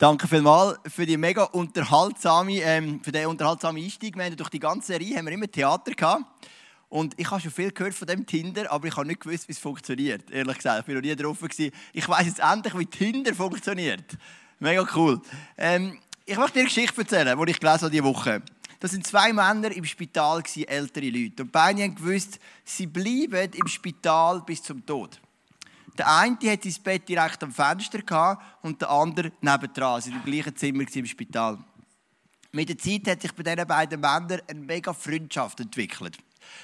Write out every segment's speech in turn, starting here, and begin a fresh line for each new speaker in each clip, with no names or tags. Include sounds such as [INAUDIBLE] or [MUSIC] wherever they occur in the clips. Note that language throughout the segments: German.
Danke vielmals für die mega unterhaltsame, ähm, für den unterhaltsamen Einstieg. Wir haben durch die ganze Serie haben wir immer Theater gehabt. Und ich habe schon viel gehört von dem Tinder, aber ich habe nicht gewusst, wie es funktioniert. Ehrlich gesagt, ich bin noch nie drauf gewesen. Ich weiß jetzt endlich, wie Tinder funktioniert. Mega cool. Ähm, ich möchte dir eine Geschichte erzählen, die ich gelesen habe diese Woche. Das sind zwei Männer im Spital, ältere Leute. Und beide haben gewusst, sie bleiben im Spital bis zum Tod. Der eine hatte sein Bett direkt am Fenster und der andere nebendran. Sie waren im gleichen Zimmer im Spital. Mit der Zeit hat sich bei diesen beiden Männern eine mega Freundschaft entwickelt.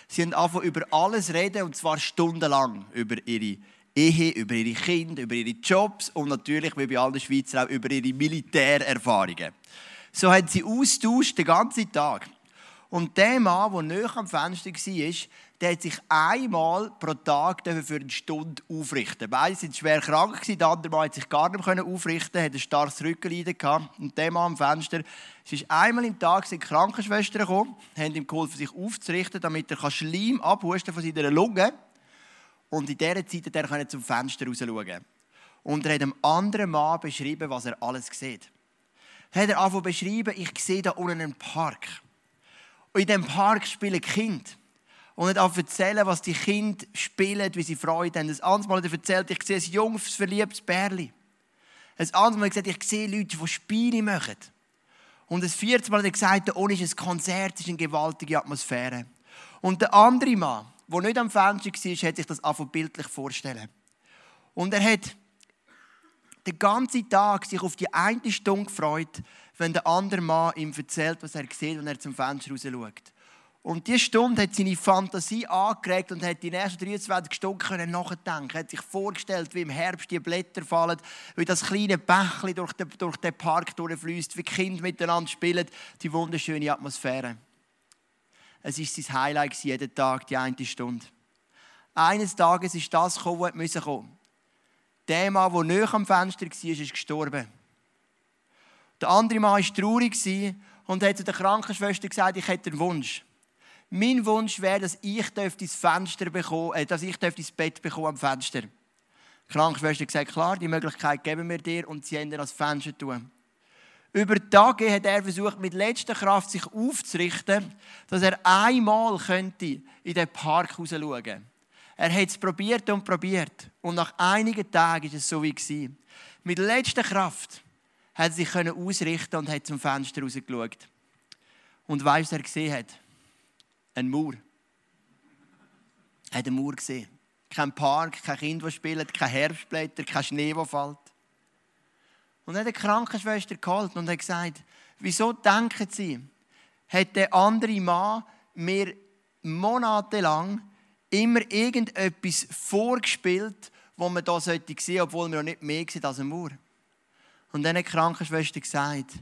Sie haben angefangen über alles reden und zwar stundenlang über ihre Ehe, über ihre Kinder, über ihre Jobs und natürlich, wie bei allen Schweizern, auch über ihre Militärerfahrungen. So haben sie austauscht den ganzen Tag. Und der Mann, der näher am Fenster war, der hat sich einmal pro Tag für eine Stunde aufrichten. Beide waren schwer krank, der andere Mann konnte sich gar nicht aufrichten, hatte ein starkes Rückenleiden. Und der Mann am Fenster, es ist einmal im Tag sind Krankenschwestern gekommen, haben ihm geholfen, sich aufzurichten, damit er Schleim abhusten von seiner Lunge Und in dieser Zeit konnte er zum Fenster raus schauen. Und er hat einem anderen Mann beschrieben, was er alles sieht. Er hat er angefangen beschreiben, ich sehe da unten einen Park. Und in diesem Park spielen Kinder und nicht auch erzählen, was die Kinder spielen, wie sie Freude haben. Ein anderes Mal hat er erzählt, ich sehe ein junges, verliebtes Bärli. Ein anderes Mal hat er gesagt, ich sehe Leute, die Spiele machen. Und ein viertes Mal hat er gesagt, unten ist ein Konzert, ist eine gewaltige Atmosphäre. Und der andere Mann, der nicht am Fenster war, hat sich das einfach bildlich vorstellen. Und er hat den ganzen Tag sich auf die eine Stunde gefreut, wenn der andere Mann ihm erzählt, was er sieht, wenn er zum Fenster raus schaut. Und diese Stunde hat seine Fantasie angeregt und hat die nächsten 23 Stunden nachdenken. Er hat sich vorgestellt, wie im Herbst die Blätter fallen, wie das kleine Bächli durch den, durch den Park durchfließt, wie Kinder miteinander spielen, die wunderschöne Atmosphäre. Es ist sein Highlight jeden Tag, die eine Stunde. Eines Tages ist das gekommen, was musste kommen. Der Mann, der näher am Fenster war, ist gestorben. Der andere Mann war traurig und hat zu der Krankenschwester gesagt, ich hätte einen Wunsch. Mein Wunsch wäre, dass ich das Fenster bekomme, äh, dass ich das Bett bekomme am Fenster. Die Krankenschwester gesagt, klar, die Möglichkeit geben wir dir und sie haben das Fenster tun. Über Tage hat er versucht, mit letzter Kraft sich aufzurichten, dass er einmal könnte in den Park raus schauen könnte. Er hat es probiert und probiert. Und nach einigen Tagen war es so wie Mit letzter Kraft hat er sich ausrichten und hat zum Fenster rausgeschaut. Und weißt was er gesehen hat? Ein Mauer. Er hat eine Mauer gesehen. Kein Park, kein Kind, das spielt, kein Herbstblätter, kein Schnee, der fällt. Und er hat eine Krankenschwester geholt und hat gesagt, wieso denken Sie, hat der andere Mann mir monatelang immer irgendetwas vorgespielt, wo man da sehen sollte, obwohl wir noch nicht mehr sehen als ein Mauer. Und dann hat die Krankenschwester gesagt,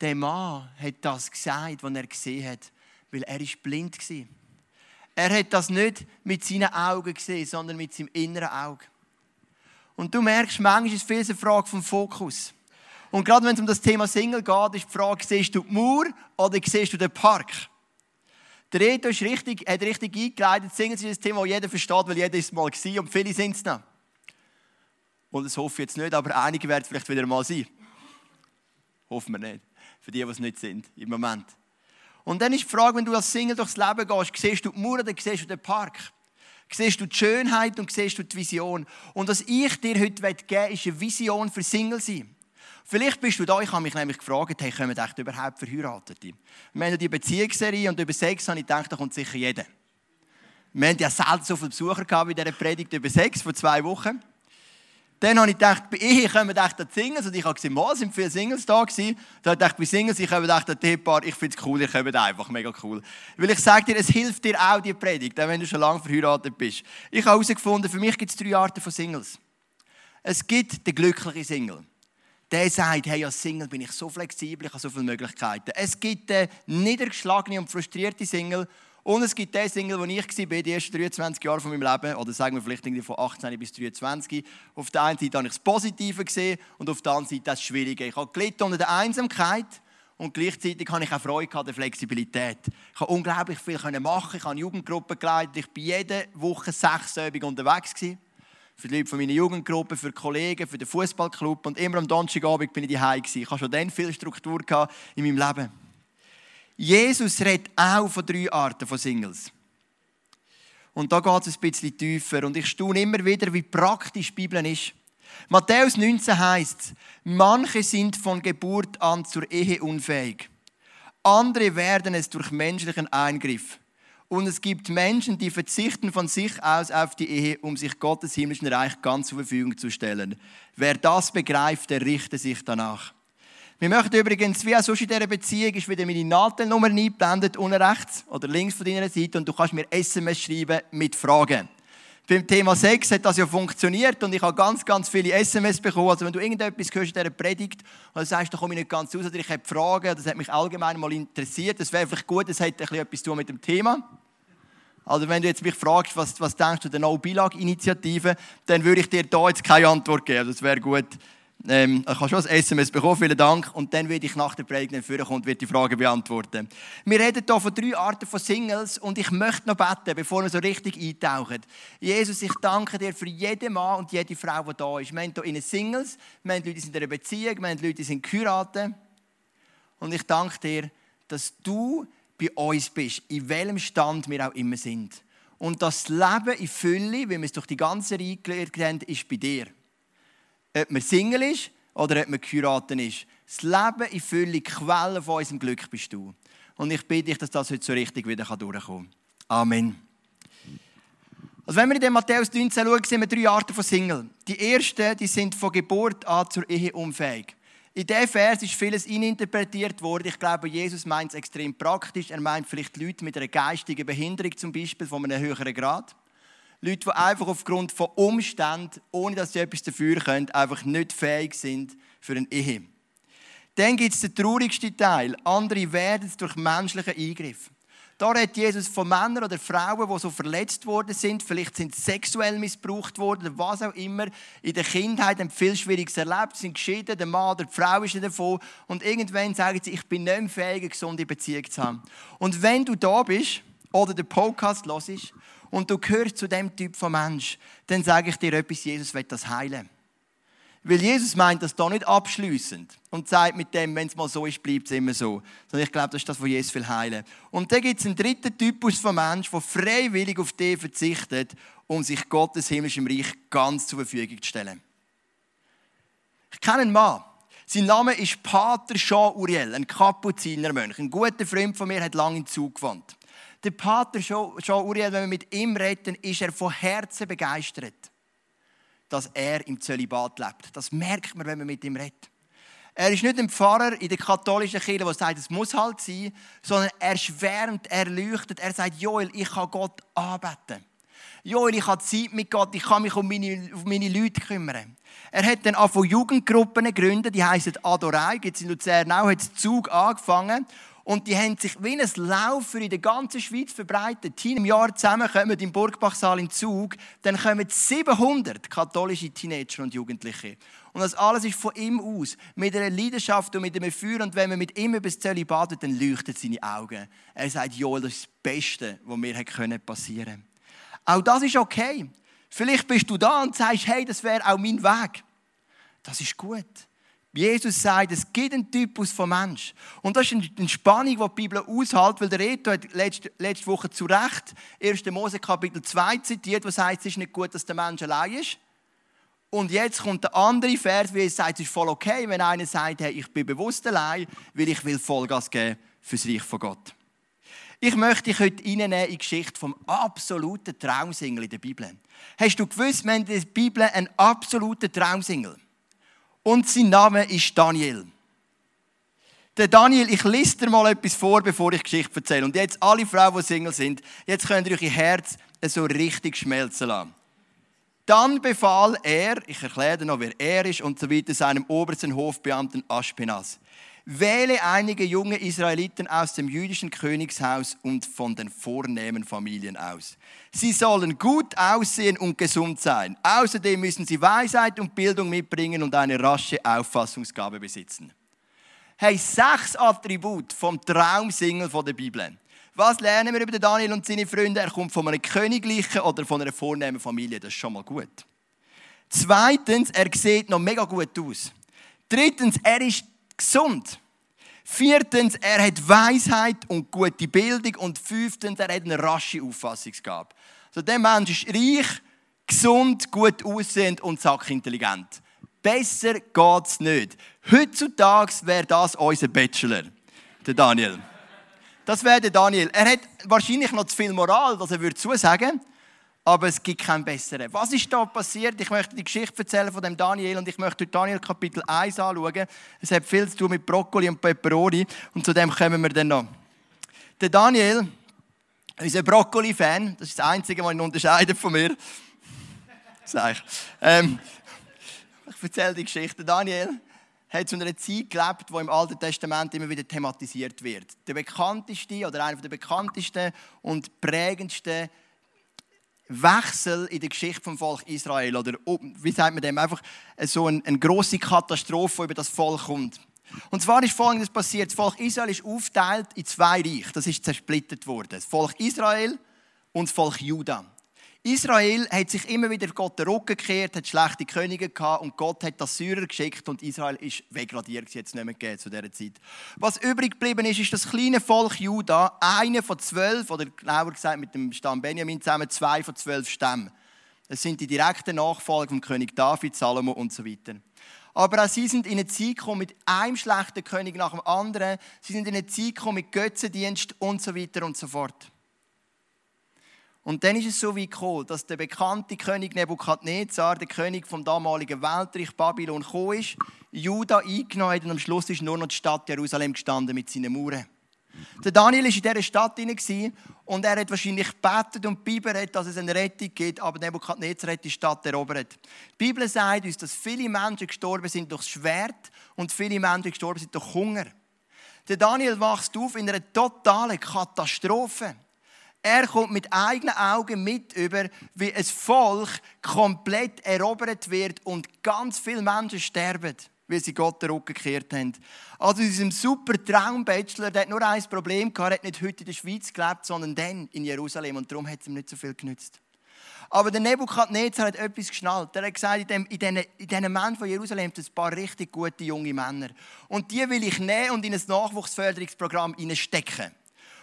der Mann hat das gesagt, was er gesehen hat weil er ist blind war. Er hat das nicht mit seinen Augen gesehen, sondern mit seinem inneren Auge. Und du merkst, manchmal ist es eine Frage vom Fokus. Und gerade wenn es um das Thema Single geht, ist die Frage, siehst du die Mauer oder siehst du den Park? Der Reto ist richtig, hat richtig eingeleitet. Singen ist ein Thema, das jeder versteht, weil jeder ist mal war und viele sind es noch. Und das hoffe ich jetzt nicht, aber einige werden es vielleicht wieder mal sein. Hoffen wir nicht. Für die, die es nicht sind im Moment. Und dann ist die Frage, wenn du als Single durchs Leben gehst, siehst du die Mauer oder siehst du den Park? Siehst du die Schönheit und siehst du die Vision? Und was ich dir heute geben will, ist eine Vision für Single sein. Vielleicht bist du da, ich habe mich nämlich gefragt, hey, kommen echt überhaupt Verheiratete? Wir haben die Beziehungsserie und über Sex habe ich gedacht, da kommt sicher jeder. Wir haben ja selten so viele Besucher gehabt in dieser Predigt über Sex vor zwei Wochen. Dann habe ich gedacht, bei Ehe kommen echt die Singles. Und ich habe gesehen, mal sind viele Singles da gewesen. Dann habe ich gedacht, bei Singles, ich komme echt ein Teepaar. Ich finde es cool, ich komme einfach mega cool. Weil ich sage dir, es hilft dir auch, die Predigt, auch wenn du schon lange verheiratet bist. Ich habe herausgefunden, für mich gibt es drei Arten von Singles. Es gibt den glücklichen Single. Der sagt, hey, als Single bin ich so flexibel, ich habe so viele Möglichkeiten. Es gibt den niedergeschlagenen und frustrierten Single. Und es gibt den Single, wo ich war, die ersten 23 Jahre von meinem Leben, oder sagen wir vielleicht von 18 bis 23. Auf der einen Seite habe ich das Positive gesehen und auf der anderen Seite das Schwierige. Ich habe gelitten unter der Einsamkeit und gleichzeitig habe ich auch Freude an der Flexibilität. Ich habe unglaublich viel machen. Ich habe Jugendgruppen geleitet. Ich war jede Woche sechs Übungen unterwegs. Für die Leute von meiner Jugendgruppe, für die Kollegen, für den Fußballclub und immer am Donnerstagabend bin ich daheim Ich hatte schon dann viel Struktur in meinem Leben. Jesus redet auch von drei Arten von Singles. Und da geht es ein bisschen tiefer. Und ich staune immer wieder, wie praktisch die Bibel ist. Matthäus 19 heißt manche sind von Geburt an zur Ehe unfähig. Andere werden es durch menschlichen Eingriff. Und es gibt Menschen, die verzichten von sich aus auf die Ehe, um sich Gottes himmlischen Reich ganz zur Verfügung zu stellen. Wer das begreift, der richte sich danach. Wir möchten übrigens, wie auch sonst in dieser Beziehung, ist wieder meine Nadelnummer eingeblendet, unten rechts oder links von deiner Seite und du kannst mir SMS schreiben mit Fragen. Beim Thema Sex hat das ja funktioniert und ich habe ganz, ganz viele SMS bekommen. Also wenn du irgendetwas hörst in dieser Predigt und sagst, da komme ich nicht ganz raus oder ich habe Fragen, das hat mich allgemein mal interessiert, das wäre vielleicht gut, das hat etwas zu tun mit dem Thema. Also wenn du jetzt mich fragst, was, was denkst du der No-Bilag-Initiative, dann würde ich dir da jetzt keine Antwort geben. Das wäre gut, ähm, ich habe schon ein SMS bekommen, vielen Dank. Und dann werde ich nach der Predigt vorkommen und werde die Frage beantworten. Wir reden hier von drei Arten von Singles und ich möchte noch beten, bevor wir so richtig eintauchen. Jesus, ich danke dir für jeden Mann und jede Frau, die da ist. Wir haben hier Singles, wir haben Leute, die sind in einer Beziehung, wir haben Leute, die sind geheiratet. Und ich danke dir, dass du bei uns bist, in welchem Stand wir auch immer sind. Und das Leben in Fülle, wie wir es durch die ganze Reihe gelernt haben, ist bei dir ob man Single ist oder ob man geheiratet ist. Das Leben in Fülle, Quelle von unserem Glück bist du. Und ich bitte dich, dass das heute so richtig wieder durchkommen kann. Amen. Also wenn wir in den Matthäus 19 schauen, sehen wir drei Arten von Single. Die ersten, die sind von Geburt an zur Ehe unfähig. In diesem Vers ist vieles ininterpretiert worden. Ich glaube, Jesus meint es extrem praktisch. Er meint vielleicht Leute mit einer geistigen Behinderung, zum Beispiel von einem höheren Grad. Leute, die einfach aufgrund von Umständen, ohne dass sie etwas dafür können, einfach nicht fähig sind für eine Ehe. Dann gibt es den traurigsten Teil. Andere werden es durch menschliche Eingriffe. Da redet Jesus von Männern oder Frauen, die so verletzt worden sind. Vielleicht sind sexuell missbraucht worden was auch immer. In der Kindheit haben viel Schwieriges erlebt, sind geschieden, der Mann oder die Frau ist davon. Und irgendwann sagen sie, ich bin nicht mehr fähig, eine gesunde Beziehung zu haben. Und wenn du da bist oder den Podcast hörst und du gehörst zu dem Typ von Mensch, dann sage ich dir etwas, Jesus will das heilen. Weil Jesus meint das da nicht abschließend und sagt mit dem, wenn es mal so ist, bleibt es immer so. Sondern ich glaube, das ist das, was Jesus will heilen. Und dann gibt es einen dritten Typus von Mensch, der freiwillig auf den verzichtet, um sich Gottes himmlischem Reich ganz zur Verfügung zu stellen. Ich kenne einen Mann. Sein Name ist Pater Jean Uriel, ein Kapuzinermönch. Ein guter Freund von mir hat lange in Zug gewohnt. Der Pater Jean Uriel, wenn wir mit ihm reden, ist er von Herzen begeistert, dass er im Zölibat lebt. Das merkt man, wenn man mit ihm redet. Er ist nicht ein Pfarrer in der katholischen Kirche, der sagt, es muss halt sein, sondern er schwärmt, er leuchtet, er sagt, Joel, ich kann Gott anbeten. Joel, ich habe Zeit mit Gott, ich kann mich um meine, um meine Leute kümmern. Er hat dann auch von Jugendgruppen gegründet, die heißen Adorei, gibt es in Luzern auch, hat Zug angefangen und die haben sich wie ein Laufer in der ganzen Schweiz verbreitet. Team im Jahr zusammen kommen im Burgbachsaal im Zug, dann kommen 700 katholische Teenager und Jugendliche. Und das alles ist von ihm aus, mit einer Leidenschaft und mit einem Feuer. Und wenn man mit ihm über das Zölibat dann leuchten seine Augen. Er sagt, Joel, das ist das Beste, was mir passieren können. Auch das ist okay. Vielleicht bist du da und sagst, hey, das wäre auch mein Weg. Das ist gut. Jesus sagt, es gibt einen Typus von Mensch. Und das ist eine Spannung, die die Bibel aushält, weil der Reto hat letzte, letzte Woche zu Recht 1. Mose Kapitel 2 zitiert, wo sagt, es ist nicht gut, dass der Mensch allein ist. Und jetzt kommt der andere Vers, wie er sagt, es ist voll okay, wenn einer sagt, hey, ich bin bewusst allein, weil ich will Vollgas geben fürs Reich von Gott. Ich möchte dich heute in die Geschichte vom absoluten Traumsingel in der Bibel. Hast du gewusst, wir haben in der Bibel einen absoluten Traumsingel? Und sein Name ist Daniel. Der Daniel, ich lese dir mal etwas vor, bevor ich Geschichte erzähle. Und jetzt alle Frauen, die Single sind, jetzt könnt ihr euch ihr Herz so richtig schmelzen lassen. Dann befahl er, ich erkläre dir noch, wer er ist und so weiter, seinem obersten Hofbeamten Aschpenas. Wähle einige junge Israeliten aus dem jüdischen Königshaus und von den vornehmen Familien aus. Sie sollen gut aussehen und gesund sein. Außerdem müssen sie Weisheit und Bildung mitbringen und eine rasche Auffassungsgabe besitzen. Hey, sechs Attribute vom Traumsingel der Bibel. Was lernen wir über Daniel und seine Freunde? Er kommt von einer königlichen oder von einer vornehmen Familie. Das ist schon mal gut. Zweitens, er sieht noch mega gut aus. Drittens, er ist gesund. Viertens, er hat Weisheit und gute Bildung. Und fünftens, er hat eine rasche Auffassungsgabe. Also der Mensch ist reich, gesund, gut aussehend und sackintelligent. Besser geht's nicht. Heutzutage wäre das unser Bachelor, der Daniel. Das wäre der Daniel. Er hat wahrscheinlich noch zu viel Moral, was er würde zusagen, aber es gibt keinen besseren. Was ist da passiert? Ich möchte die Geschichte erzählen von dem Daniel und ich möchte Daniel Kapitel 1 anschauen. Es hat viel zu tun mit Brokkoli und Peperoni und zu dem kommen wir dann noch. Der Daniel, unser Brokkoli-Fan, das ist das Einzige, was ihn unterscheidet von mir. Sag ich. Ähm, ich erzähle die Geschichte. Daniel hat zu einer Zeit gelebt, die im Alten Testament immer wieder thematisiert wird. Der bekannteste oder einer der bekanntesten und prägendsten Wechsel in der Geschichte vom Volk Israel oder wie sagt man dem einfach so eine, eine große Katastrophe über das Volk kommt. Und zwar ist Folgendes passiert: Das Volk Israel ist aufgeteilt in zwei Reiche. Das ist zersplittert worden. Das Volk Israel und das Volk Juda. Israel hat sich immer wieder Gott den Rücken gekehrt, hat schlechte Könige gehabt und Gott hat das Syrer geschickt und Israel ist wegradiert, jetzt nicht mehr zu dieser Zeit. Was übrig geblieben ist, ist das kleine Volk Juda, einer von zwölf, oder genauer gesagt mit dem Stamm Benjamin zusammen, zwei von zwölf Stämmen. Das sind die direkten Nachfolger vom König David, Salomo und so weiter. Aber auch sie sind in eine Zeit gekommen mit einem schlechten König nach dem anderen. Sie sind in eine Zeit gekommen mit Götzendienst und so weiter und so fort. Und dann ist es so wie gekommen, dass der bekannte König Nebukadnezar, der König vom damaligen Weltreich Babylon, gekommen ist, Juda eingenommen hat und am Schluss ist nur noch die Stadt Jerusalem gestanden mit seinen Mauern. Der Daniel war in dieser Stadt und er hat wahrscheinlich gebetet und die dass es eine Rettung gibt, aber Nebukadnezar hat die Stadt erobert. Die Bibel sagt uns, dass viele Menschen gestorben sind durch das Schwert und viele Menschen gestorben sind durch Hunger. Der Daniel wächst auf in einer totalen Katastrophe. Er kommt mit eigenen Augen mit über, wie ein Volk komplett erobert wird und ganz viele Menschen sterben, weil sie Gott den Rücken gekehrt haben. Also in diesem super Traumbachelor, der hat nur ein Problem gehabt, er hat nicht heute in der Schweiz gelebt, sondern dann in Jerusalem und darum hat es ihm nicht so viel genützt. Aber der Nebukadnezar hat etwas geschnallt. Er hat gesagt, in, dem, in, diesen, Männern von Jerusalem es ein paar richtig gute junge Männer. Und die will ich nehmen und in ein Nachwuchsförderungsprogramm stecken.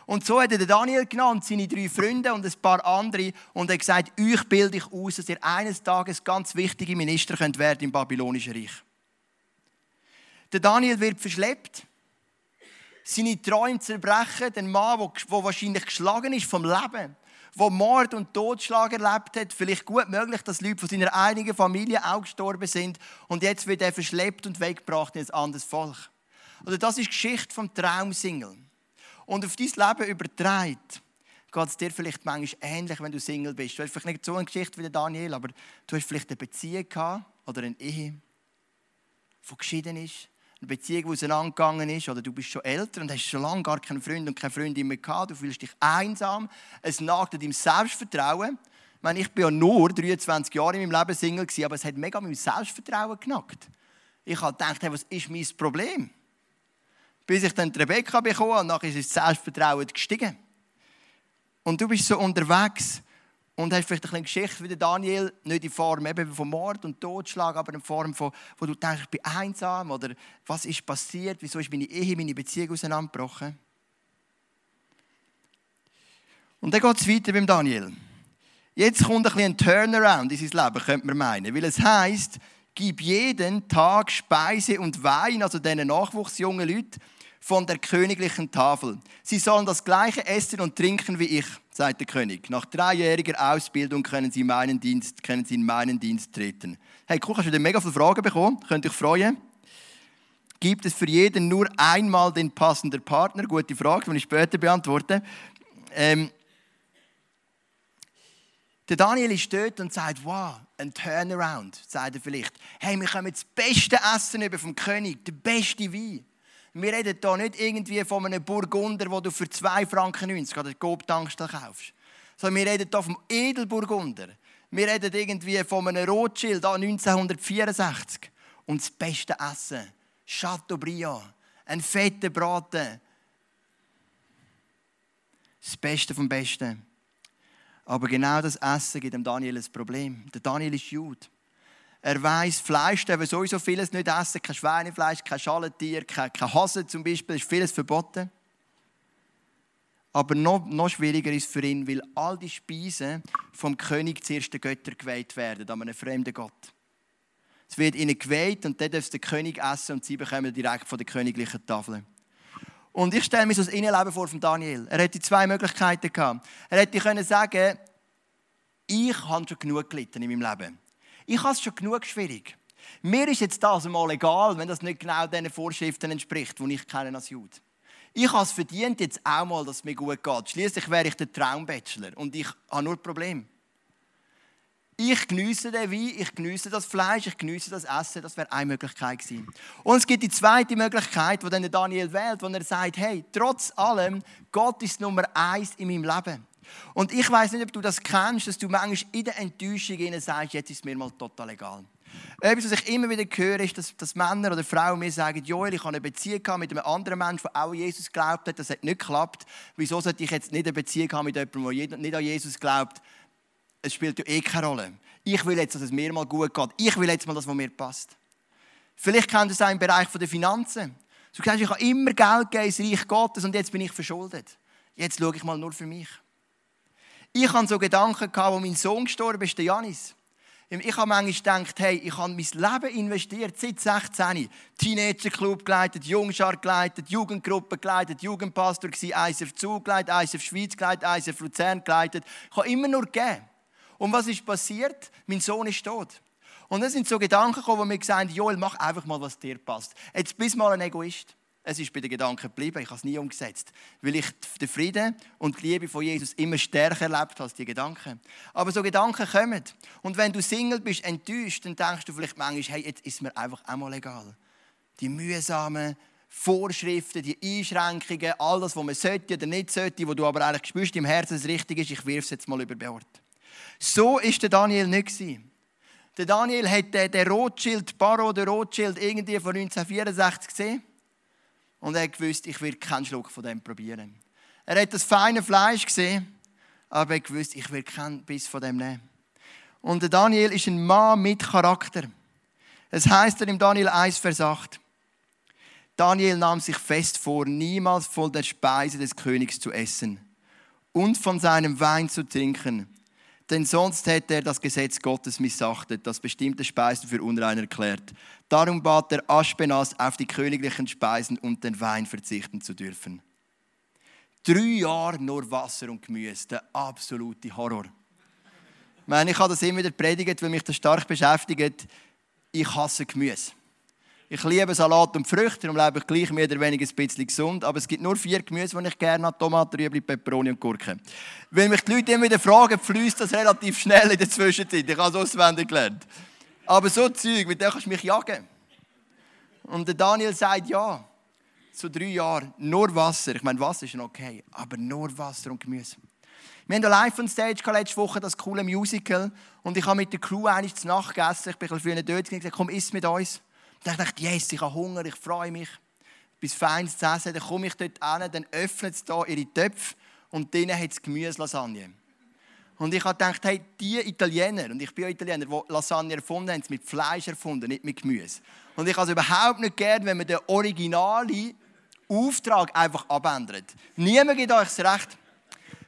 Und so hat er Daniel genannt, seine drei Freunde und ein paar andere und er gesagt, euch bilde ich aus, dass ihr eines Tages ganz wichtige Minister könnt werden im babylonischen Reich. Der Daniel wird verschleppt, seine Träume zerbrechen, der Mann, der wahrscheinlich geschlagen ist vom Leben, der Mord und Totschlag erlebt hat, vielleicht gut möglich, dass Leute von seiner eigenen Familie auch gestorben sind und jetzt wird er verschleppt und weggebracht in ein anderes Volk. Oder das ist die Geschichte vom Traumsingel und auf dein Leben überträgt, geht es dir vielleicht manchmal ähnlich, wenn du Single bist. Du hast vielleicht nicht so eine Geschichte wie Daniel, aber du hast vielleicht eine Beziehung gehabt oder eine Ehe, die geschieden ist. Eine Beziehung, die auseinandergegangen ist, oder du bist schon älter und hast schon lange gar keinen Freund und keine Freundin mehr gehabt. Du fühlst dich einsam. Es nagt an deinem Selbstvertrauen. Ich, meine, ich bin ja nur 23 Jahre in meinem Leben Single, aber es hat mega mein Selbstvertrauen genackt. Ich habe gedacht, hey, was ist mein Problem? Bis ich dann Rebecca bekommen und nachher ist das Selbstvertrauen gestiegen. Und du bist so unterwegs und hast vielleicht eine Geschichte wie Daniel, nicht in Form eben von Mord und Totschlag, aber in Form von, wo du denkst, ich bin einsam oder was ist passiert, wieso ist meine Ehe, meine Beziehung auseinandergebrochen. Und dann geht es weiter beim Daniel. Jetzt kommt ein bisschen ein Turnaround in sein Leben, könnte man meinen. Weil es heisst, gib jeden Tag Speise und Wein, also diesen nachwuchsjungen Leuten, von der königlichen Tafel. Sie sollen das gleiche essen und trinken wie ich, sagt der König. Nach dreijähriger Ausbildung können sie, meinen Dienst, können sie in meinen Dienst treten. Hey, cool, hast du mega viele Fragen bekommen? Könnt euch freuen? Gibt es für jeden nur einmal den passenden Partner? Gute Frage, die ich später beantworte. Ähm, der Daniel ist dort und sagt, wow, ein Turnaround, sagt er vielleicht. Hey, wir kommen das beste Essen über vom König, der beste Wein. Wir reden hier nicht irgendwie von einem Burgunder, wo du für 2 Franken 90 oder Coop-Tankstelle kaufst. Sondern wir reden hier vom Edelburgunder. Wir reden irgendwie von einem Rothschild 1964. Und das beste Essen. Chateaubriand. Ein fetter Braten. Das Beste vom Besten. Aber genau das Essen gibt dem Daniel ein Problem. Der Daniel ist Jude. Er weiß, Fleisch dürfen sowieso vieles nicht essen. Kein Schweinefleisch, kein Schalentier, kein, kein Hase zum Beispiel. ist vieles verboten. Aber noch, noch schwieriger ist für ihn, weil all die Speisen vom König zuerst den Götter geweiht werden, an einem fremden Gott. Es wird ihnen geweiht und dann darf der König essen und sie bekommen direkt von der königlichen Tafel. Und ich stelle mir so das Innenleben vor von Daniel. Er hätte zwei Möglichkeiten gehabt. Er hätte können sagen, ich habe schon genug gelitten in meinem Leben. Ich habe es schon genug schwierig. Mir ist jetzt das mal egal, wenn das nicht genau den Vorschriften entspricht, die ich kenne als Jude. Ich habe es verdient jetzt auch mal, dass es mir gut geht. Schließlich wäre ich der Traumbachelor und ich habe nur Probleme. Ich genieße den Wein, ich genieße das Fleisch, ich genieße das Essen. Das wäre eine Möglichkeit gewesen. Und es gibt die zweite Möglichkeit, die dann Daniel wählt, wo er sagt: Hey, trotz allem, Gott ist Nummer eins in meinem Leben. Und ich weiß nicht, ob du das kennst, dass du manchmal in der Enttäuschung sagst: Jetzt ist es mir mal total egal. Etwas, was ich immer wieder höre, ist, dass, dass Männer oder Frauen mir sagen, Joel, ich habe eine Beziehung mit einem anderen Menschen, der auch Jesus glaubt hat, das hat nicht geklappt. Wieso sollte ich jetzt nicht eine Beziehung haben mit jemandem, der nicht an Jesus glaubt? Es spielt ja eh keine Rolle. Ich will jetzt, dass es mir mal gut geht. Ich will jetzt mal das, was mir passt. Vielleicht kennt ihr es auch im Bereich der Finanzen. Du sagst, ich habe immer Geld gegeben ins Reich Gottes und jetzt bin ich verschuldet. Jetzt schaue ich mal nur für mich. Ich hatte so Gedanken, als mein Sohn gestorben ist, der Janis. Ich habe manchmal gedacht, hey, ich habe mein Leben investiert, seit 16. Teenager-Club geleitet, Jungschar geleitet, Jugendgruppe geleitet, Jugendpastor gewesen, ISF Zug geleitet, ISF Schweiz geleitet, ISF Luzern geleitet. Ich habe immer nur gegeben. Und was ist passiert? Mein Sohn ist tot. Und dann sind so Gedanken gekommen, wo mir gesagt haben, Joel, mach einfach mal, was dir passt. Jetzt bist du mal ein Egoist. Es ist bei den Gedanken geblieben, ich habe es nie umgesetzt. Weil ich den Frieden und die Liebe von Jesus immer stärker erlebt als die Gedanken. Aber so Gedanken kommen. Und wenn du Single bist, enttäuscht, dann denkst du vielleicht manchmal, hey, jetzt ist mir einfach einmal egal. Die mühsamen Vorschriften, die Einschränkungen, all das, was man sollte oder nicht sollte, wo du aber eigentlich spürst im Herzen, dass es richtig ist, ich wirf es jetzt mal über Bord. So ist der Daniel nicht Der Daniel hat den Rothschild, Baro der Rothschild, irgendwie von 1964 gesehen und er gewusst, ich will keinen Schluck von dem probieren. Er hat das feine Fleisch gesehen, aber er gewusst, ich will keinen Biss von dem nehmen. Und der Daniel ist ein Mann mit Charakter. Es heißt er im Daniel 1, Vers 8. Daniel nahm sich fest vor, niemals von der Speise des Königs zu essen und von seinem Wein zu trinken, denn sonst hätte er das Gesetz Gottes missachtet, das bestimmte Speisen für unrein erklärt. Darum bat er Aschbenas, auf die königlichen Speisen und den Wein verzichten zu dürfen. Drei Jahre nur Wasser und Gemüse, der absolute Horror. Ich meine, ich habe das immer wieder predigt, weil mich das stark beschäftigt. Ich hasse Gemüse. Ich liebe Salat und Früchte, darum lebe ich gleich mehr oder weniger ein bisschen gesund. Aber es gibt nur vier Gemüse, die ich gerne habe: Tomaten, Rüebli, Peperoni und Gurken. Weil mich die Leute immer wieder fragen, fließt das relativ schnell in der Zwischenzeit. Ich habe es auswendig gelernt. Aber so Zeug, mit dem kannst du mich jagen. Und der Daniel sagt ja. Zu drei Jahren nur Wasser. Ich meine, Wasser ist schon okay, aber nur Wasser und Gemüse. Wir haben live on stage letzte Woche das coole Musical und ich habe mit der Crew eigentlich zu Nacht gegessen. Ich bin ein bisschen früher dort und gesagt, komm, iss mit uns. Und ich dachte, yes, ich habe Hunger, ich freue mich. Bis Feines zu essen. Dann komme ich dort hin, dann öffnet es hier ihre Töpfe und drinnen hat es Gemüselasagne. Und ich habe gedacht, hey, die Italiener, und ich bin ja Italiener, die Lasagne erfunden haben, mit Fleisch erfunden, nicht mit Gemüse. Und ich habe es überhaupt nicht gern, wenn man den originalen Auftrag einfach abändert. Niemand gibt euch das Recht.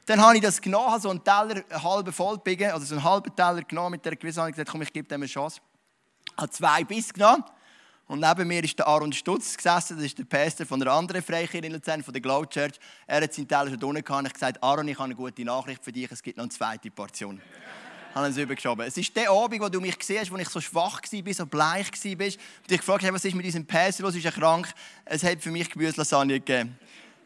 Dann habe ich das genommen, so einen Teller halben voll also so einen halben Teller genommen mit der Gewissheit und gesagt, komm, ich gebe dem eine Chance. Ich habe zwei Biss genommen und neben mir ist der Aaron Stutz gesessen, das ist der Pastor von einer anderen Freikirche in Luzern, von der Glow Church. Er hat seinen Teil schon unten gehabt. Ich gesagt, Aaron, ich habe eine gute Nachricht für dich, es gibt noch eine zweite Portion. Habe es übergeschoben. Es ist der Abend, wo du mich gesehen hast, wo ich so schwach war, so bleich war. Und ich gefragt habe, was ist mit diesem Pastor los, ist er krank? Es hat für mich Gemüselasagne gegeben.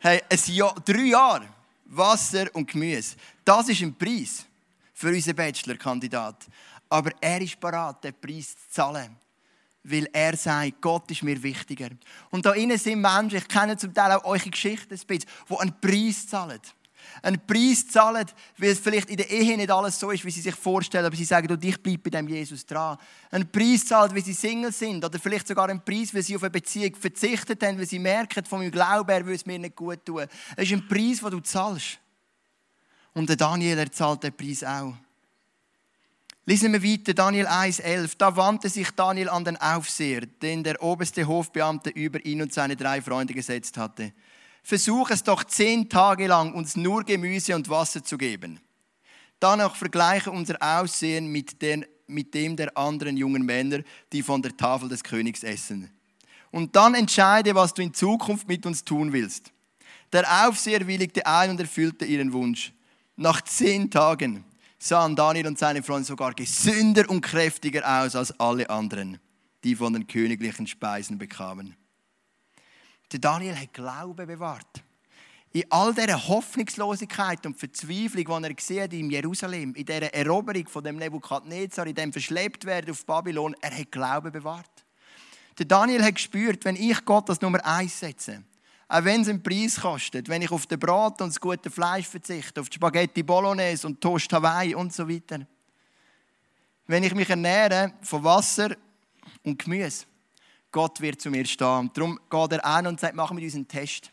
Hey, ein Jahr, drei Jahre Wasser und Gemüse. Das ist ein Preis für unseren Bachelor-Kandidat. Aber er ist bereit, den Preis zu zahlen weil er sagt, Gott ist mir wichtiger. Und da innen sind Menschen, ich kenne zum Teil auch eure Geschichten die einen Preis zahlen. Einen Preis zahlen, weil es vielleicht in der Ehe nicht alles so ist, wie sie sich vorstellen, aber sie sagen, du, ich bleibe bei dem Jesus dran. Einen Preis zahlen, weil sie Single sind, oder vielleicht sogar einen Preis, weil sie auf eine Beziehung verzichtet haben, weil sie merken, von meinem Glauben her will es mir nicht gut tun. Es ist ein Preis, den du zahlst. Und der Daniel, er zahlt den Preis auch. Lesen wir weiter, Daniel 1,11. Da wandte sich Daniel an den Aufseher, den der oberste Hofbeamte über ihn und seine drei Freunde gesetzt hatte. Versuch es doch zehn Tage lang, uns nur Gemüse und Wasser zu geben. Danach vergleiche unser Aussehen mit, den, mit dem der anderen jungen Männer, die von der Tafel des Königs essen. Und dann entscheide, was du in Zukunft mit uns tun willst. Der Aufseher willigte ein und erfüllte ihren Wunsch. Nach zehn Tagen sahen Daniel und seine Freunde sogar gesünder und kräftiger aus als alle anderen, die von den königlichen Speisen bekamen. Der Daniel hat Glaube bewahrt. In all dieser Hoffnungslosigkeit und Verzweiflung, die er gesehen in Jerusalem, in dieser Eroberung von dem Nebukadnezar, in dem verschleppt werden auf Babylon, er hat Glaube bewahrt. Der Daniel hat gespürt, wenn ich Gott als Nummer eins setze, auch wenn es einen Preis kostet, wenn ich auf den Brat und das gute Fleisch verzichte, auf die Spaghetti Bolognese und Toast Hawaii und so weiter. Wenn ich mich ernähre von Wasser und Gemüse, Gott wird zu mir stehen. Darum geht er an und sagt, machen wir uns einen Test.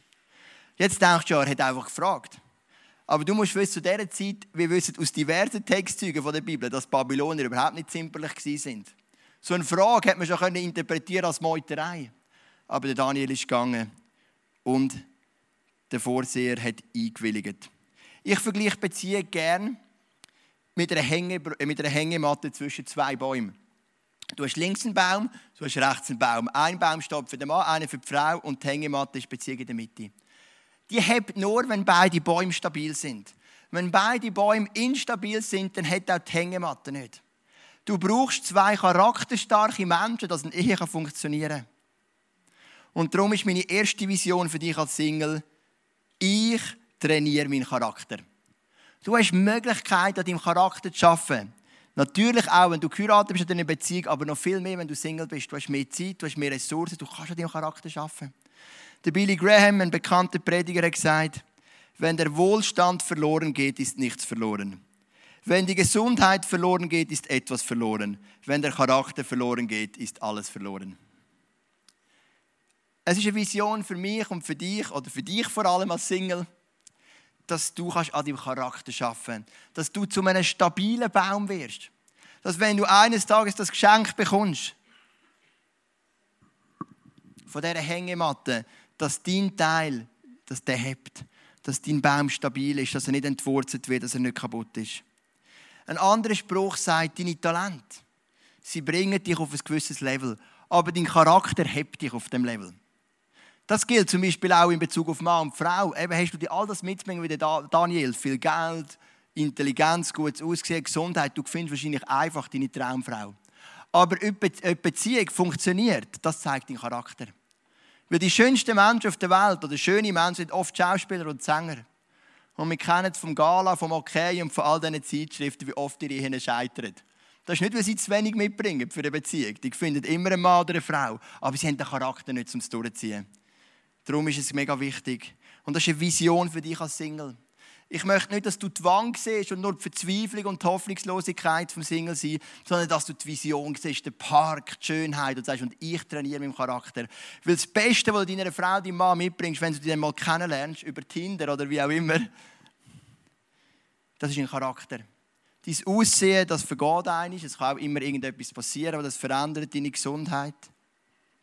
Jetzt denkst du er hat einfach gefragt. Aber du musst wissen, zu dieser Zeit, wir wissen aus diversen Textzeugen der Bibel, dass Babyloner überhaupt nicht zimperlich sind. So eine Frage hätte man schon interpretieren als Meuterei. Aber der Daniel ist gegangen und der Vorseher hat eingewilligt. Ich vergleiche Beziehung gern mit einer, Hänge, mit einer Hängematte zwischen zwei Bäumen. Du hast links einen Baum, du hast rechts einen Baum. Ein Baum steht für den Mann, einer für die Frau und die Hängematte ist Beziehung in der Mitte. Die hebt nur, wenn beide Bäume stabil sind. Wenn beide Bäume instabil sind, dann hat auch die Hängematte nicht. Du brauchst zwei charakterstarke Menschen, dass eine Ehe funktionieren kann. Und darum ist meine erste Vision für dich als Single, ich trainiere meinen Charakter. Du hast die Möglichkeit, an deinem Charakter zu arbeiten. Natürlich auch, wenn du geheiratet bist in einer Beziehung, aber noch viel mehr, wenn du Single bist. Du hast mehr Zeit, du hast mehr Ressourcen, du kannst an deinem Charakter arbeiten. Der Billy Graham, ein bekannter Prediger, hat gesagt, wenn der Wohlstand verloren geht, ist nichts verloren. Wenn die Gesundheit verloren geht, ist etwas verloren. Wenn der Charakter verloren geht, ist alles verloren. Es ist eine Vision für mich und für dich, oder für dich vor allem als Single, dass du an deinem Charakter kannst. Dass du zu einem stabilen Baum wirst. Dass wenn du eines Tages das Geschenk bekommst, von dieser Hängematte, dass dein Teil, dass der hebt, dass dein Baum stabil ist, dass er nicht entwurzelt wird, dass er nicht kaputt ist. Ein anderer Spruch sagt, deine Talente, sie bringen dich auf ein gewisses Level, aber dein Charakter hebt dich auf dem Level. Das gilt zum Beispiel auch in Bezug auf Mann und Frau. Eben hast du dir all das mitbringen wie Daniel. Viel Geld, Intelligenz, gutes Aussehen, Gesundheit. Du findest wahrscheinlich einfach deine Traumfrau. Aber eine Beziehung funktioniert, das zeigt deinen Charakter. Weil die schönsten Menschen auf der Welt, oder schöne Menschen, sind oft Schauspieler und Sänger. Und wir kennen es vom Gala, vom Okay und von all diesen Zeitschriften, wie oft ihre Ehen scheitern. Das ist nicht, weil sie zu wenig mitbringen für eine Beziehung. Die finden immer einen Mann oder eine Frau. Aber sie haben den Charakter nicht, um es durchzuziehen. Darum ist es mega wichtig. Und das ist eine Vision für dich als Single. Ich möchte nicht, dass du die Wand siehst und nur die Verzweiflung und die Hoffnungslosigkeit vom Single sein, sondern dass du die Vision siehst, den Park, die Schönheit und sagst, und ich trainiere meinen Charakter. Weil das Beste, was du deiner Frau, deinem Mann mitbringst, wenn du dich mal kennenlernst, über Tinder oder wie auch immer, das ist ein Charakter. Dein Aussehen, das vergeht einiges, es kann auch immer irgendetwas passieren, aber das verändert deine Gesundheit.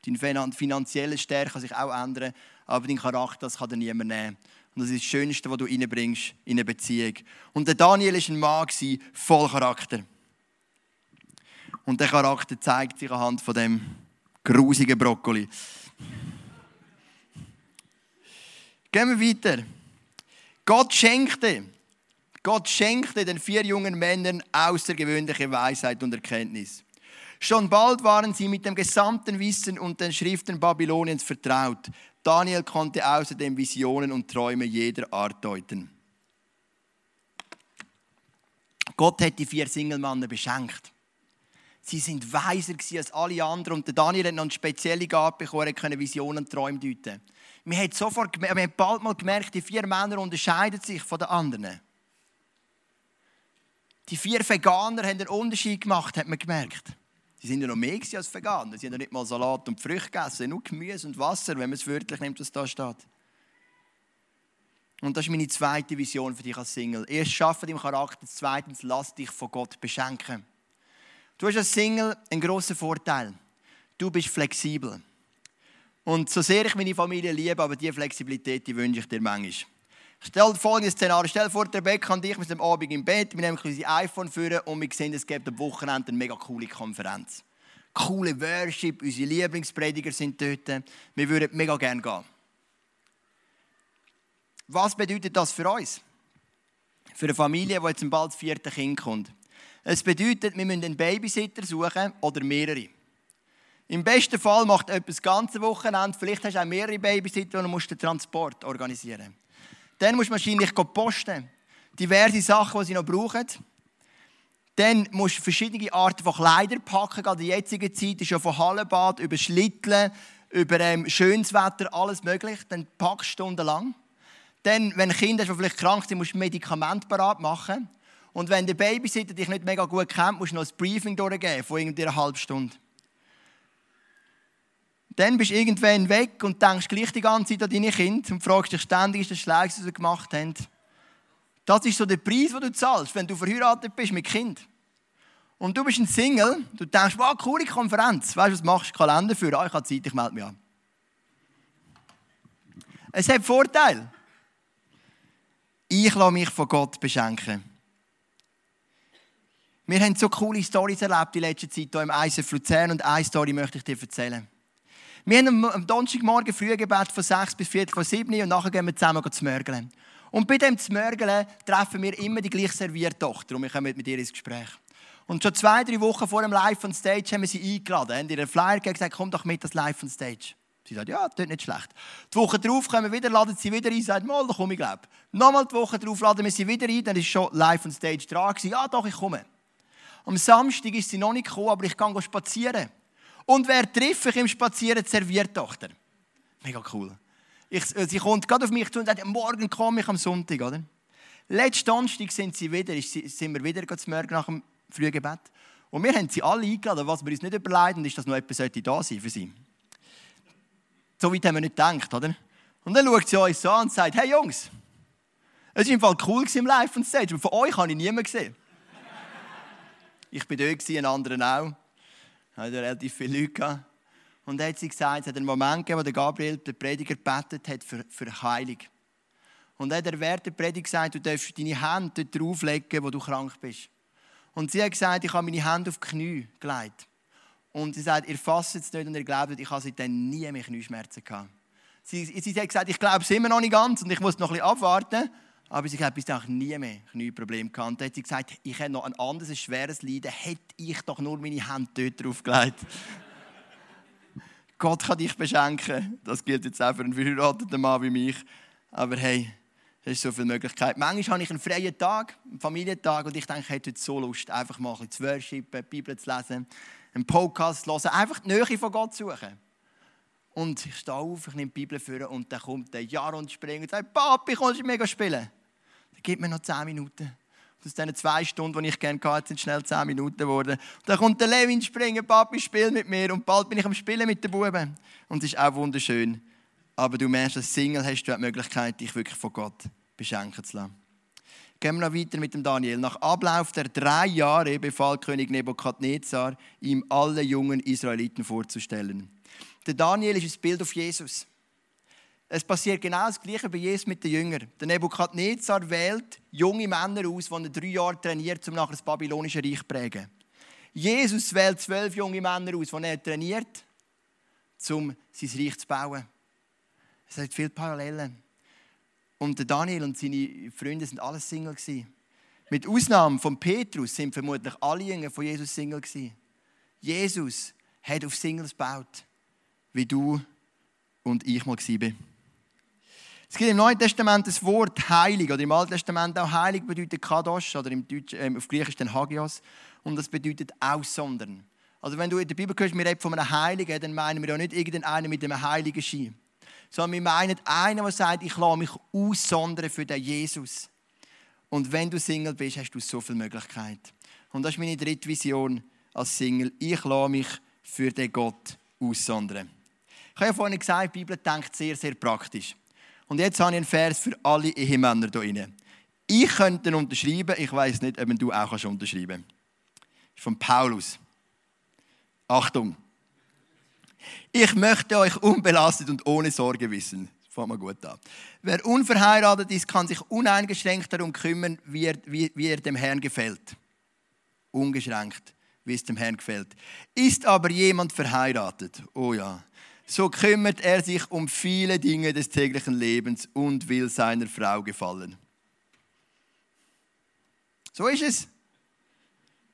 Dein finanzielle Stärke kann sich auch ändern, aber dein Charakter das kann dir niemand nehmen. Und das ist das Schönste, was du reinbringst in eine Beziehung. Und der Daniel war ein Mann, voll Charakter. Und der Charakter zeigt sich anhand von dem grusigen Brokkoli. Gehen wir weiter. Gott schenkte, Gott schenkte den vier jungen Männern außergewöhnliche Weisheit und Erkenntnis. Schon bald waren sie mit dem gesamten Wissen und den Schriften Babyloniens vertraut. Daniel konnte außerdem Visionen und Träume jeder Art deuten. Gott hat die vier Singelmannen beschenkt. Sie sind weiser als alle anderen und Daniel hat noch eine spezielle Gabe bekommen, er konnte Visionen und Träume deuten. Wir haben, sofort, wir haben bald mal gemerkt, die vier Männer unterscheiden sich von den anderen. Die vier Veganer haben einen Unterschied gemacht, hat man gemerkt. Sie sind ja noch mehr als Veganer. Sie haben ja nicht mal Salat und Früchte gegessen, nur Gemüse und Wasser, wenn man es wörtlich nimmt, was da steht. Und das ist meine zweite Vision für dich als Single. Erst schaffe deinen Charakter, zweitens lass dich von Gott beschenken. Du hast als Single einen grossen Vorteil. Du bist flexibel. Und so sehr ich meine Familie liebe, aber diese Flexibilität, die wünsche ich dir manchmal. Stell dir folgendes Szenario. Stell dir vor, Rebecca und ich sind am Abend im Bett, wir nehmen unser iPhone führen und wir sehen, es gibt am Wochenende eine mega coole Konferenz. Coole Worship, unsere Lieblingsprediger sind dort. Wir würden mega gerne gehen. Was bedeutet das für uns? Für eine Familie, die jetzt bald das vierte Kind kommt. Es bedeutet, wir müssen einen Babysitter suchen oder mehrere. Im besten Fall macht jemand das ganze Wochenende, vielleicht hast du auch mehrere Babysitter und musst den Transport organisieren. Dann musst du wahrscheinlich posten. Diverse Sachen, die sie noch brauchen. Dann musst du verschiedene Arten von Kleidern packen. Gerade in der jetzigen Zeit ist ja von Hallenbad über Schlitteln, über ähm, schönes Wetter, alles möglich. Dann packst du stundenlang. Dann, wenn Kinder die vielleicht krank sind, musst du Medikamente parat machen. Und wenn der Babysitter dich nicht mega gut kennt, musst du noch ein Briefing durchgeben von irgendwie einer halben Stunde. Dann bist du irgendwann weg und denkst gleich die ganze Zeit an deine Kinder und fragst dich ständig, ist das Schläge, was sie gemacht haben. Das ist so der Preis, den du zahlst, wenn du verheiratet bist mit Kind. Und du bist ein Single, du denkst, wow, coole Konferenz. Weißt du, was machst du? Kalender für, ah, ich habe Zeit, ich melde mich an. Es hat Vorteile. Ich lasse mich von Gott beschenken. Wir haben so coole Storys erlebt in letzter Zeit hier im ISF Luzern und eine Story möchte ich dir erzählen. Wir haben am Donnerstagmorgen früh Gebet von 6 bis 4 vor 7 und nachher gehen wir zusammen zu Mörgeln. Und bei dem Zmörgeln treffen wir immer die gleich servierte Tochter und wir kommen mit ihr ins Gespräch. Und schon zwei, drei Wochen vor dem Live on Stage haben wir sie eingeladen. Haben ihr einen Flyer gesagt, komm doch mit das Live on Stage. Sie sagt, ja, das nicht schlecht. Die Woche darauf kommen wir wieder, laden sie wieder ein, sagt, mal, da komme ich, glaube Nochmal die Woche darauf laden wir sie wieder ein, dann ist schon live on stage dran. Ja, doch, ich komme. Am Samstag ist sie noch nicht gekommen, aber ich kann spazieren. Und wer treffe ich im Spazieren? Die Serviertochter. Mega cool. Ich, äh, sie kommt gerade auf mich zu und sagt, morgen komme ich am Sonntag, oder? Letzten Donnerstag sind, sie wieder, sind wir wieder zum Morgen nach dem Frühgebet. Und wir haben sie alle eingeladen. Was wir uns nicht überlegen, ist, dass noch jemand da sein für sie. So weit haben wir nicht gedacht, oder? Und dann schaut sie uns an und sagt, hey Jungs, es war im Fall cool im Live on Stage, aber von euch habe ich niemanden gesehen. ich war dort, ein anderer auch. Da hatte relativ viele Leute. Gehabt. Und dann hat sie gesagt, es hat einen Moment gegeben, wo der Gabriel, der Prediger, betet hat für, für Heilung. Und dann hat der Wert der Prediger gesagt, du darfst deine Hände dort drauflegen, wo du krank bist. Und sie hat gesagt, ich habe meine Hände auf die Knie gelegt. Und sie sagt, ihr fasst es nicht und ihr glaubt, ich habe seitdem nie mehr Knieschmerzen gehabt. Sie, sie hat gesagt, ich glaube es immer noch nicht ganz und ich muss noch ein bisschen abwarten. Aber sie hat bis dahin nie mehr Knieprobleme gehabt. Und dann hat sie gesagt, ich hätte noch ein anderes schweres Leiden, hätte ich doch nur meine Hände dort drauf gelegt. [LAUGHS] Gott kann dich beschenken. Das gilt jetzt auch für einen verheirateten Mann wie mich. Aber hey, es ist so viele Möglichkeiten. Manchmal habe ich einen freien Tag, einen Familientag, und ich denke, ich hätte heute so Lust, einfach mal ein bisschen zu worshipen, die Bibel zu lesen einen Podcast hören, einfach die Nähe von Gott suchen. Und ich stehe auf, ich nehme die Bibel vor und dann kommt der Jaron springen und sagt, Papi, kannst du mega spielen? Dann gibt mir noch 10 Minuten. Aus diesen zwei Stunden, die ich gerne hatte, sind schnell 10 Minuten geworden. Und dann kommt der Levin springen, Papi, spiel mit mir. Und bald bin ich am Spielen mit den Buben. Und es ist auch wunderschön. Aber du merkst, als Single hast du die Möglichkeit, dich wirklich von Gott beschenken zu lassen. Gehen wir noch weiter mit dem Daniel. Nach Ablauf der drei Jahre befahl König Nebukadnezar, ihm alle jungen Israeliten vorzustellen. Der Daniel ist ein Bild auf Jesus. Es passiert genau das Gleiche bei Jesus mit den Jüngern. Der Nebukadnezar wählt junge Männer aus, die er drei Jahre trainiert, um nachher das babylonische Reich zu prägen. Jesus wählt zwölf junge Männer aus, die er trainiert, um sein Reich zu bauen. Es hat viele Parallelen. Und der Daniel und seine Freunde sind alle Single gewesen. Mit Ausnahme von Petrus sind vermutlich alle Jünger von Jesus Single gewesen. Jesus hat auf Singles gebaut, wie du und ich mal waren. Es gibt im Neuen Testament das Wort heilig, oder im Alten Testament auch heilig bedeutet Kadosh, oder im Deutsch, äh, auf Griechisch dann Hagios, und das bedeutet aussondern. Also wenn du in der Bibel hörst, wir reden von einem Heiligen, dann meinen wir ja nicht irgendeinen mit einem heiligen Schein sondern wir meinen einen, der sagt, ich lasse mich aussondern für den Jesus. Und wenn du Single bist, hast du so viele Möglichkeiten. Und das ist meine dritte Vision als Single. Ich lasse mich für den Gott aussondern. Ich habe ja vorhin gesagt, die Bibel denkt sehr, sehr praktisch. Und jetzt habe ich einen Vers für alle Ehemänner hier drin. Ich könnte ihn unterschreiben, ich weiß nicht, ob du auch unterschreiben kannst. Das ist von Paulus. Achtung. Ich möchte euch unbelastet und ohne Sorge wissen. Fangen wir gut an. Wer unverheiratet ist, kann sich uneingeschränkt darum kümmern, wie er, wie, wie er dem Herrn gefällt. Ungeschränkt, wie es dem Herrn gefällt. Ist aber jemand verheiratet, oh ja, so kümmert er sich um viele Dinge des täglichen Lebens und will seiner Frau gefallen. So ist es.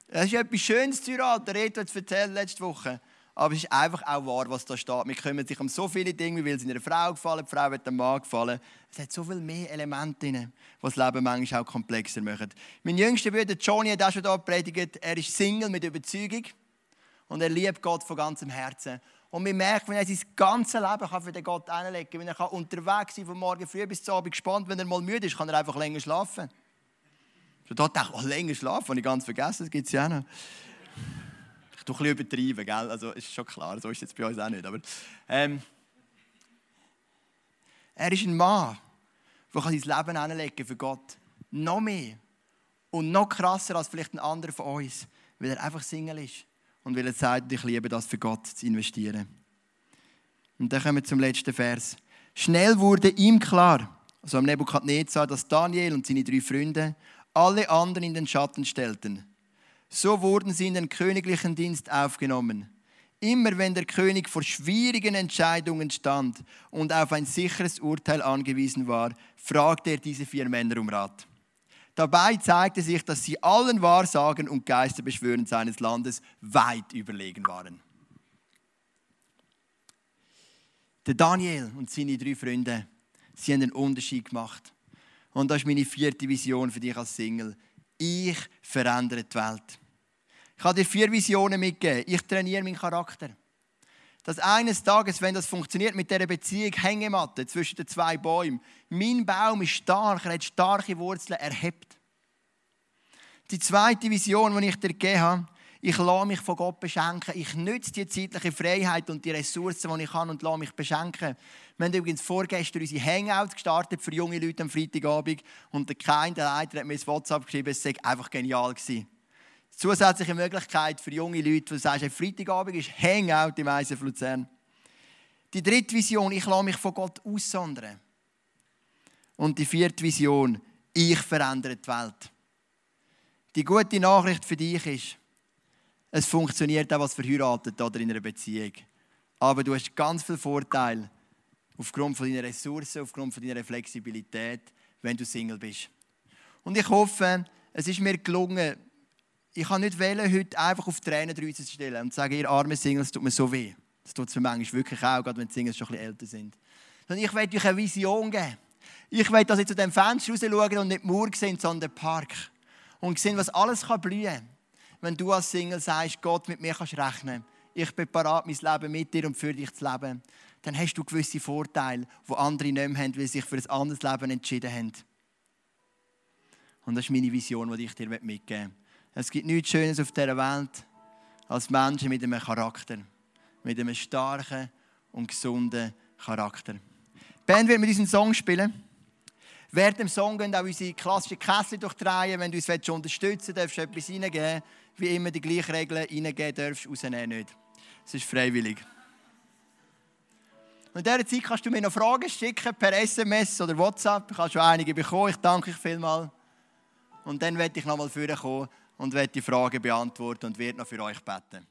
Es ist etwas Schönes zu heiraten. Der Reto hat es erzählt letzte Woche. Aber es ist einfach auch wahr, was da steht. Wir kümmern sich um so viele Dinge, wie will es einer Frau gefallen, die Frau wird dem Mann gefallen. Es hat so viel mehr Elemente drin, die das Leben manchmal auch komplexer machen. Mein jüngster Bruder Johnny hat auch schon da predigt. Er ist Single mit Überzeugung und er liebt Gott von ganzem Herzen. Und wir merken, wenn er sein ganzes Leben kann für den Gott einlegen kann, wenn er unterwegs sein von morgen früh bis zum Abend gespannt, wenn er mal müde ist, kann er einfach länger schlafen. So da dachte ich, oh, länger schlafen, habe ich ganz vergessen, das gibt es ja auch noch. Ich tue ein bisschen übertreiben, gell? also ist schon klar, so ist es jetzt bei uns auch nicht. Aber, ähm, er ist ein Mann, der sein Leben hinlegen für Gott. Noch mehr und noch krasser als vielleicht ein anderer von uns, weil er einfach Single ist und weil er sagt, ich liebe das für Gott zu investieren. Und dann kommen wir zum letzten Vers. Schnell wurde ihm klar, also am Nebukadnezar, dass Daniel und seine drei Freunde alle anderen in den Schatten stellten. So wurden sie in den königlichen Dienst aufgenommen. Immer wenn der König vor schwierigen Entscheidungen stand und auf ein sicheres Urteil angewiesen war, fragte er diese vier Männer um Rat. Dabei zeigte sich, dass sie allen Wahrsagen und Geisterbeschwören seines Landes weit überlegen waren. Der Daniel und seine drei Freunde, sie haben einen Unterschied gemacht. Und das ist meine vierte Vision für dich als Single. Ich verändere die Welt. Ich habe dir vier Visionen mitgegeben. Ich trainiere meinen Charakter. Dass eines Tages, wenn das funktioniert mit dieser Beziehung, Hängematte zwischen den zwei Bäumen, mein Baum ist stark, er hat starke Wurzeln, er hebt. Die zweite Vision, die ich dir gegeben habe, ich lasse mich von Gott beschenken. Ich nütze die zeitliche Freiheit und die Ressourcen, die ich habe, und lasse mich beschenken. Wir haben übrigens vorgestern unsere Hangouts gestartet für junge Leute am Freitagabend. Und der Kein, der Leiter, hat mir ins WhatsApp geschrieben, es sei einfach genial gewesen. Zusätzliche Möglichkeit für junge Leute, die sagen, Freitagabend ist Hangout im ISF Luzern. Die dritte Vision, ich lasse mich von Gott aussondern. Und die vierte Vision, ich verändere die Welt. Die gute Nachricht für dich ist, es funktioniert auch als verheiratet oder in einer Beziehung. Aber du hast ganz viel Vorteil aufgrund von deiner Ressourcen, aufgrund von deiner Flexibilität, wenn du Single bist. Und ich hoffe, es ist mir gelungen, ich kann nicht wählen, heute einfach auf Tränen zu stellen und zu sagen, ihr armen Singles, tut mir so weh. Das tut es mir manchmal wirklich auch, gerade wenn die Singles schon ein bisschen älter sind. Sondern ich will euch eine Vision geben. Ich will, dass ihr zu dem Fenster raus schaut und nicht Mauer seht, sondern den Park. Und sehen, was alles kann blühen kann wenn du als Single sagst, Gott, mit mir kannst rechnen. Ich bin bereit, mein Leben mit dir und für dich zu leben. Dann hast du gewisse Vorteile, die andere nicht mehr haben, weil sie sich für ein anderes Leben entschieden haben. Und das ist meine Vision, die ich dir mitgeben möchte. Es gibt nichts Schönes auf dieser Welt als Menschen mit einem Charakter. Mit einem starken und gesunden Charakter. Band wird mit diesem Song spielen. Während dem Song gehen auch unsere klassischen Kessel durchdrehen. Wenn du uns unterstützen willst, darfst du etwas reingeben wie immer die gleichen Regeln reingeben darfst, rausnehmen nicht. Es ist freiwillig. Und in dieser Zeit kannst du mir noch Fragen schicken per SMS oder WhatsApp. Ich habe schon einige bekommen. Ich danke euch vielmals. Und dann werde ich nochmal vorkommen und werde die Fragen beantworten und werde noch für euch beten.